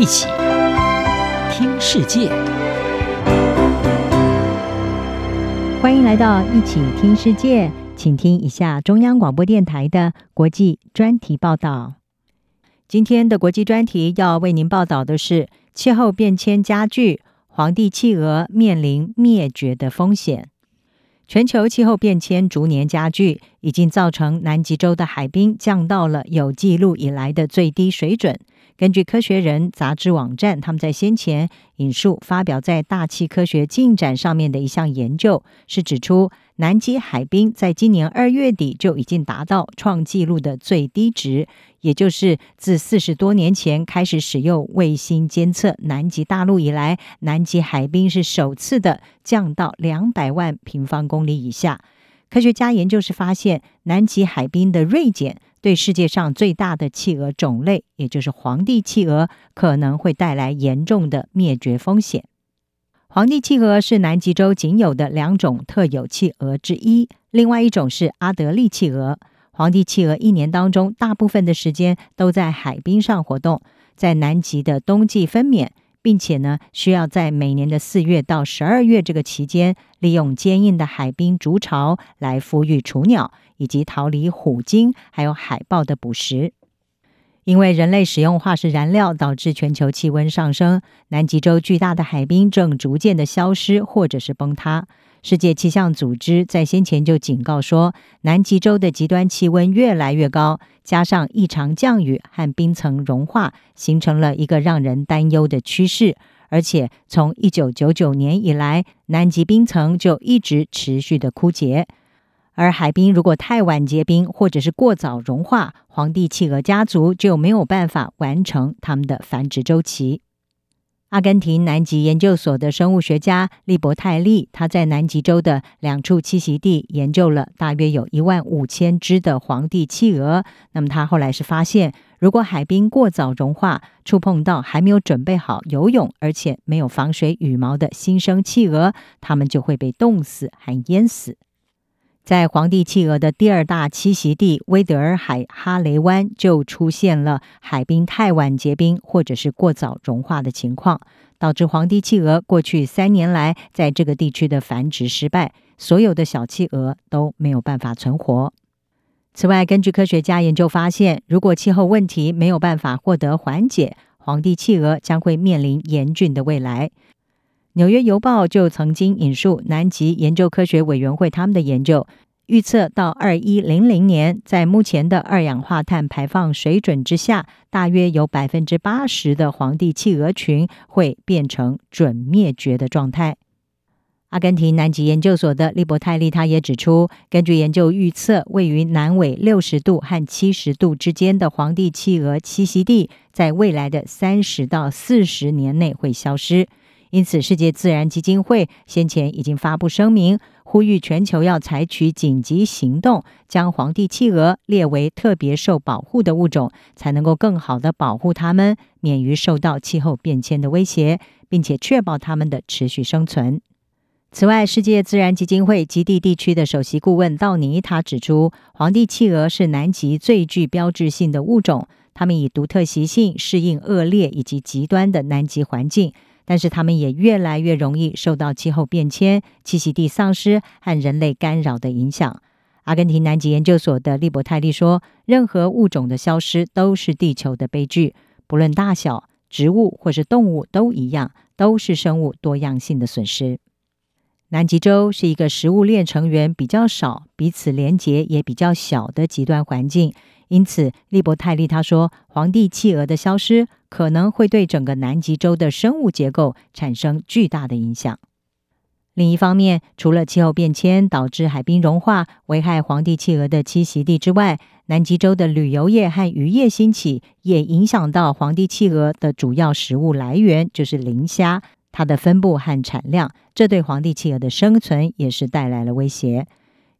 一起听世界，欢迎来到一起听世界，请听一下中央广播电台的国际专题报道。今天的国际专题要为您报道的是气候变迁加剧，黄帝企鹅面临灭绝的风险。全球气候变迁逐年加剧，已经造成南极洲的海冰降到了有记录以来的最低水准。根据《科学人》杂志网站，他们在先前引述发表在《大气科学进展》上面的一项研究，是指出南极海冰在今年二月底就已经达到创纪录的最低值。也就是自四十多年前开始使用卫星监测南极大陆以来，南极海冰是首次的降到两百万平方公里以下。科学家研究时发现，南极海冰的锐减对世界上最大的企鹅种类，也就是黄帝企鹅，可能会带来严重的灭绝风险。黄帝企鹅是南极洲仅有的两种特有企鹅之一，另外一种是阿德利企鹅。黄帝企鹅一年当中，大部分的时间都在海冰上活动，在南极的冬季分娩，并且呢，需要在每年的四月到十二月这个期间，利用坚硬的海冰筑巢来孵育雏鸟，以及逃离虎鲸还有海豹的捕食。因为人类使用化石燃料，导致全球气温上升，南极洲巨大的海冰正逐渐的消失或者是崩塌。世界气象组织在先前就警告说，南极洲的极端气温越来越高，加上异常降雨和冰层融化，形成了一个让人担忧的趋势。而且，从一九九九年以来，南极冰层就一直持续的枯竭。而海冰如果太晚结冰，或者是过早融化，皇帝企鹅家族就没有办法完成它们的繁殖周期。阿根廷南极研究所的生物学家利伯泰利，他在南极洲的两处栖息地研究了大约有一万五千只的皇帝企鹅。那么他后来是发现，如果海冰过早融化，触碰到还没有准备好游泳，而且没有防水羽毛的新生企鹅，它们就会被冻死和淹死。在皇帝企鹅的第二大栖息地威德尔海哈雷湾，就出现了海冰太晚结冰或者是过早融化的情况，导致皇帝企鹅过去三年来在这个地区的繁殖失败，所有的小企鹅都没有办法存活。此外，根据科学家研究发现，如果气候问题没有办法获得缓解，皇帝企鹅将会面临严峻的未来。纽约邮报就曾经引述南极研究科学委员会他们的研究，预测到二一零零年，在目前的二氧化碳排放水准之下，大约有百分之八十的黄帝企鹅群会变成准灭绝的状态。阿根廷南极研究所的利伯泰利他也指出，根据研究预测，位于南纬六十度和七十度之间的黄帝企鹅栖息地，在未来的三十到四十年内会消失。因此，世界自然基金会先前已经发布声明，呼吁全球要采取紧急行动，将皇帝企鹅列为特别受保护的物种，才能够更好地保护它们免于受到气候变迁的威胁，并且确保它们的持续生存。此外，世界自然基金会极地地区的首席顾问道尼他指出，皇帝企鹅是南极最具标志性的物种，它们以独特习性适应恶劣以及极端的南极环境。但是，它们也越来越容易受到气候变迁、栖息地丧失和人类干扰的影响。阿根廷南极研究所的利伯泰利说：“任何物种的消失都是地球的悲剧，不论大小，植物或是动物都一样，都是生物多样性的损失。”南极洲是一个食物链成员比较少、彼此连结也比较小的极端环境。因此，利伯泰利他说，黄帝企鹅的消失可能会对整个南极洲的生物结构产生巨大的影响。另一方面，除了气候变迁导致海冰融化，危害黄帝企鹅的栖息地之外，南极洲的旅游业和渔业兴起，也影响到黄帝企鹅的主要食物来源，就是磷虾，它的分布和产量，这对黄帝企鹅的生存也是带来了威胁。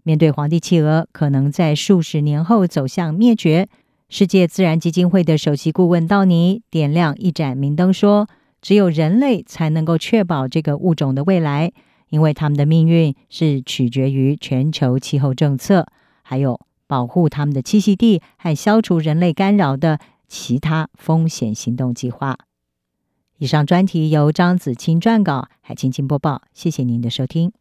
面对黄帝企鹅可能在数十年后走向灭绝，世界自然基金会的首席顾问道尼点亮一盏明灯说：“只有人类才能够确保这个物种的未来，因为他们的命运是取决于全球气候政策，还有保护他们的栖息地和消除人类干扰的其他风险行动计划。”以上专题由张子清撰稿，海青青播报。谢谢您的收听。